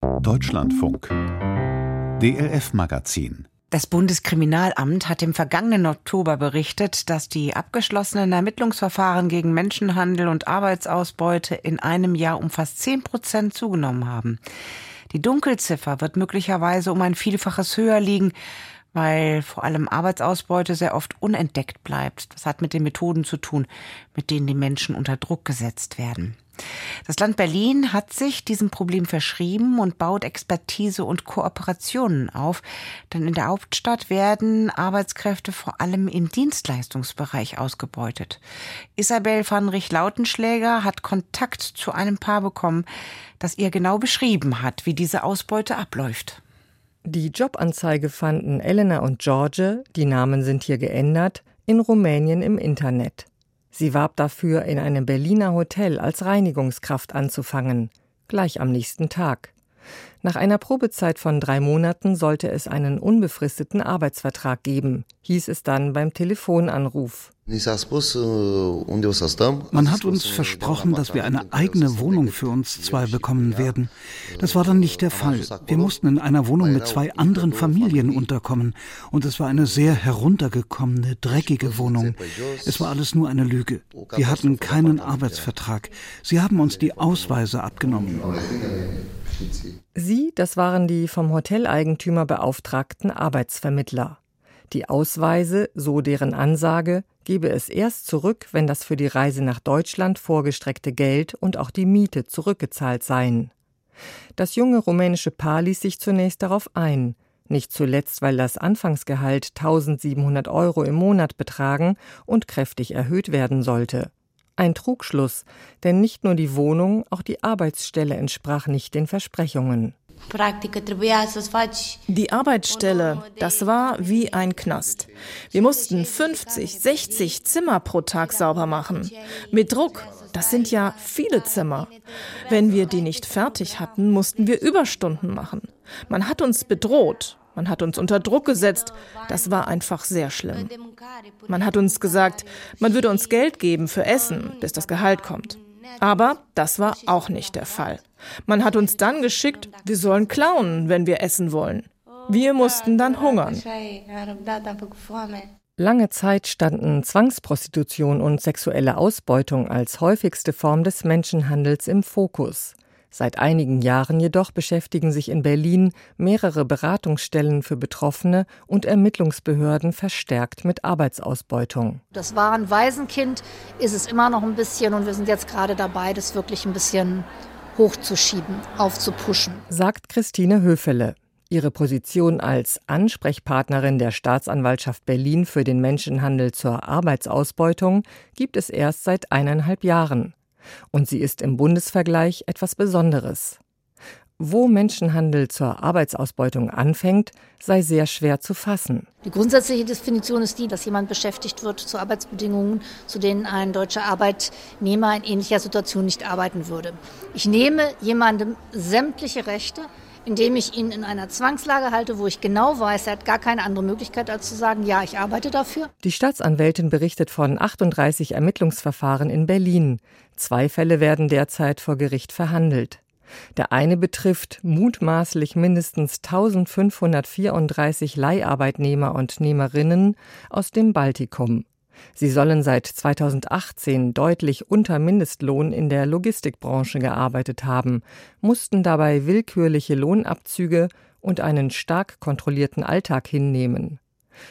Deutschlandfunk DLF Magazin das Bundeskriminalamt hat im vergangenen Oktober berichtet, dass die abgeschlossenen Ermittlungsverfahren gegen Menschenhandel und Arbeitsausbeute in einem Jahr um fast zehn Prozent zugenommen haben. Die Dunkelziffer wird möglicherweise um ein Vielfaches höher liegen, weil vor allem Arbeitsausbeute sehr oft unentdeckt bleibt. Das hat mit den Methoden zu tun, mit denen die Menschen unter Druck gesetzt werden. Das Land Berlin hat sich diesem Problem verschrieben und baut Expertise und Kooperationen auf, denn in der Hauptstadt werden Arbeitskräfte vor allem im Dienstleistungsbereich ausgebeutet. Isabel van Rich-Lautenschläger hat Kontakt zu einem Paar bekommen, das ihr genau beschrieben hat, wie diese Ausbeute abläuft. Die Jobanzeige fanden Elena und George, die Namen sind hier geändert, in Rumänien im Internet. Sie warb dafür, in einem Berliner Hotel als Reinigungskraft anzufangen, gleich am nächsten Tag. Nach einer Probezeit von drei Monaten sollte es einen unbefristeten Arbeitsvertrag geben, hieß es dann beim Telefonanruf. Man hat uns versprochen, dass wir eine eigene Wohnung für uns zwei bekommen werden. Das war dann nicht der Fall. Wir mussten in einer Wohnung mit zwei anderen Familien unterkommen. Und es war eine sehr heruntergekommene, dreckige Wohnung. Es war alles nur eine Lüge. Wir hatten keinen Arbeitsvertrag. Sie haben uns die Ausweise abgenommen. Sie, das waren die vom Hoteleigentümer beauftragten Arbeitsvermittler. Die Ausweise, so deren Ansage, gebe es erst zurück, wenn das für die Reise nach Deutschland vorgestreckte Geld und auch die Miete zurückgezahlt seien. Das junge rumänische Paar ließ sich zunächst darauf ein, nicht zuletzt, weil das Anfangsgehalt 1700 Euro im Monat betragen und kräftig erhöht werden sollte. Ein Trugschluss, denn nicht nur die Wohnung, auch die Arbeitsstelle entsprach nicht den Versprechungen. Die Arbeitsstelle, das war wie ein Knast. Wir mussten 50, 60 Zimmer pro Tag sauber machen. Mit Druck, das sind ja viele Zimmer. Wenn wir die nicht fertig hatten, mussten wir Überstunden machen. Man hat uns bedroht. Man hat uns unter Druck gesetzt. Das war einfach sehr schlimm. Man hat uns gesagt, man würde uns Geld geben für Essen, bis das Gehalt kommt. Aber das war auch nicht der Fall. Man hat uns dann geschickt, wir sollen klauen, wenn wir essen wollen. Wir mussten dann hungern. Lange Zeit standen Zwangsprostitution und sexuelle Ausbeutung als häufigste Form des Menschenhandels im Fokus. Seit einigen Jahren jedoch beschäftigen sich in Berlin mehrere Beratungsstellen für Betroffene und Ermittlungsbehörden verstärkt mit Arbeitsausbeutung. Das war ein Waisenkind, ist es immer noch ein bisschen und wir sind jetzt gerade dabei, das wirklich ein bisschen hochzuschieben, aufzupuschen. Sagt Christine Höfele. Ihre Position als Ansprechpartnerin der Staatsanwaltschaft Berlin für den Menschenhandel zur Arbeitsausbeutung gibt es erst seit eineinhalb Jahren und sie ist im Bundesvergleich etwas Besonderes. Wo Menschenhandel zur Arbeitsausbeutung anfängt, sei sehr schwer zu fassen. Die grundsätzliche Definition ist die, dass jemand beschäftigt wird zu Arbeitsbedingungen, zu denen ein deutscher Arbeitnehmer in ähnlicher Situation nicht arbeiten würde. Ich nehme jemandem sämtliche Rechte, indem ich ihn in einer Zwangslage halte, wo ich genau weiß, er hat gar keine andere Möglichkeit, als zu sagen, ja, ich arbeite dafür. Die Staatsanwältin berichtet von 38 Ermittlungsverfahren in Berlin. Zwei Fälle werden derzeit vor Gericht verhandelt. Der eine betrifft mutmaßlich mindestens 1534 Leiharbeitnehmer und Nehmerinnen aus dem Baltikum. Sie sollen seit 2018 deutlich unter Mindestlohn in der Logistikbranche gearbeitet haben, mussten dabei willkürliche Lohnabzüge und einen stark kontrollierten Alltag hinnehmen.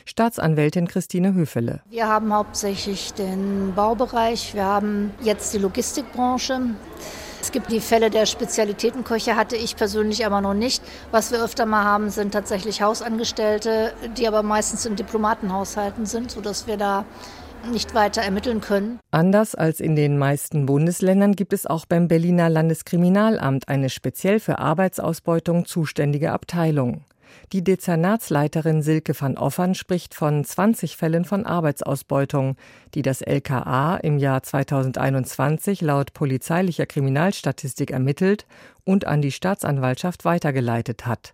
Staatsanwältin Christine Höfele. Wir haben hauptsächlich den Baubereich, wir haben jetzt die Logistikbranche. Es gibt die Fälle der Spezialitätenköche, hatte ich persönlich aber noch nicht. Was wir öfter mal haben, sind tatsächlich Hausangestellte, die aber meistens in Diplomatenhaushalten sind, sodass wir da nicht weiter ermitteln können. Anders als in den meisten Bundesländern gibt es auch beim Berliner Landeskriminalamt eine speziell für Arbeitsausbeutung zuständige Abteilung. Die Dezernatsleiterin Silke van Offern spricht von 20 Fällen von Arbeitsausbeutung, die das LKA im Jahr 2021 laut polizeilicher Kriminalstatistik ermittelt und an die Staatsanwaltschaft weitergeleitet hat.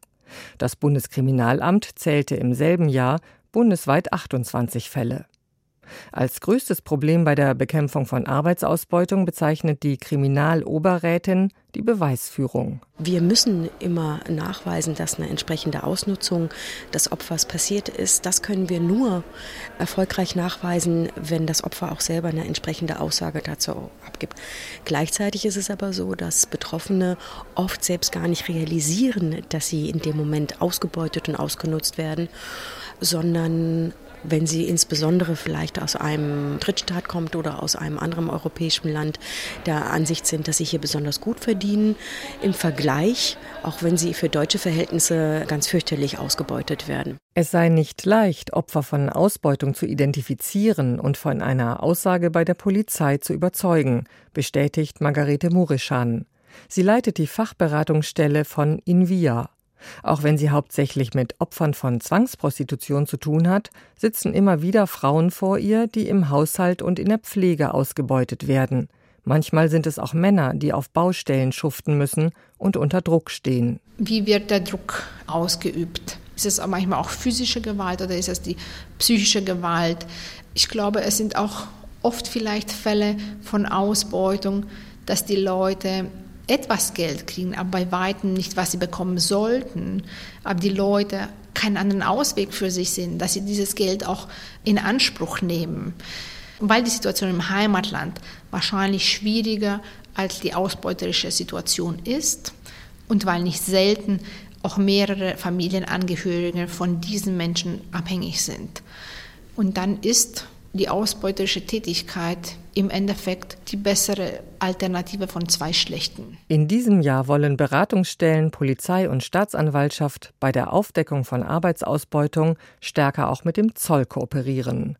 Das Bundeskriminalamt zählte im selben Jahr bundesweit 28 Fälle. Als größtes Problem bei der Bekämpfung von Arbeitsausbeutung bezeichnet die Kriminaloberrätin die Beweisführung. Wir müssen immer nachweisen, dass eine entsprechende Ausnutzung des Opfers passiert ist. Das können wir nur erfolgreich nachweisen, wenn das Opfer auch selber eine entsprechende Aussage dazu abgibt. Gleichzeitig ist es aber so, dass Betroffene oft selbst gar nicht realisieren, dass sie in dem Moment ausgebeutet und ausgenutzt werden, sondern wenn sie insbesondere vielleicht aus einem Drittstaat kommt oder aus einem anderen europäischen Land der Ansicht sind, dass sie hier besonders gut verdienen, im Vergleich, auch wenn sie für deutsche Verhältnisse ganz fürchterlich ausgebeutet werden. Es sei nicht leicht, Opfer von Ausbeutung zu identifizieren und von einer Aussage bei der Polizei zu überzeugen, bestätigt Margarete Murischan. Sie leitet die Fachberatungsstelle von Invia. Auch wenn sie hauptsächlich mit Opfern von Zwangsprostitution zu tun hat, sitzen immer wieder Frauen vor ihr, die im Haushalt und in der Pflege ausgebeutet werden. Manchmal sind es auch Männer, die auf Baustellen schuften müssen und unter Druck stehen. Wie wird der Druck ausgeübt? Ist es manchmal auch physische Gewalt oder ist es die psychische Gewalt? Ich glaube, es sind auch oft vielleicht Fälle von Ausbeutung, dass die Leute etwas Geld kriegen, aber bei weitem nicht, was sie bekommen sollten. Aber die Leute keinen anderen Ausweg für sich sehen, dass sie dieses Geld auch in Anspruch nehmen. Weil die Situation im Heimatland wahrscheinlich schwieriger als die ausbeuterische Situation ist und weil nicht selten auch mehrere Familienangehörige von diesen Menschen abhängig sind. Und dann ist die ausbeuterische Tätigkeit im Endeffekt die bessere Alternative von zwei schlechten. In diesem Jahr wollen Beratungsstellen, Polizei und Staatsanwaltschaft bei der Aufdeckung von Arbeitsausbeutung stärker auch mit dem Zoll kooperieren.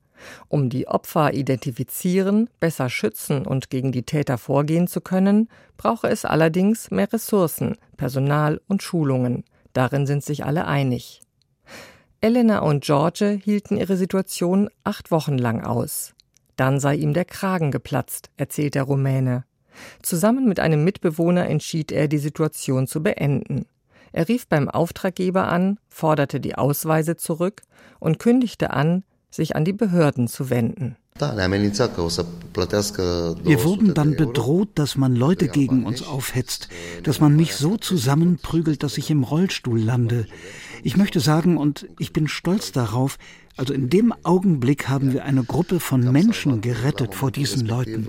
Um die Opfer identifizieren, besser schützen und gegen die Täter vorgehen zu können, brauche es allerdings mehr Ressourcen, Personal und Schulungen. Darin sind sich alle einig. Elena und George hielten ihre Situation acht Wochen lang aus. Dann sei ihm der Kragen geplatzt, erzählt der Rumäne. Zusammen mit einem Mitbewohner entschied er, die Situation zu beenden. Er rief beim Auftraggeber an, forderte die Ausweise zurück und kündigte an, sich an die Behörden zu wenden. Wir wurden dann bedroht, dass man Leute gegen uns aufhetzt, dass man mich so zusammenprügelt, dass ich im Rollstuhl lande. Ich möchte sagen, und ich bin stolz darauf, also in dem Augenblick haben wir eine Gruppe von Menschen gerettet vor diesen Leuten.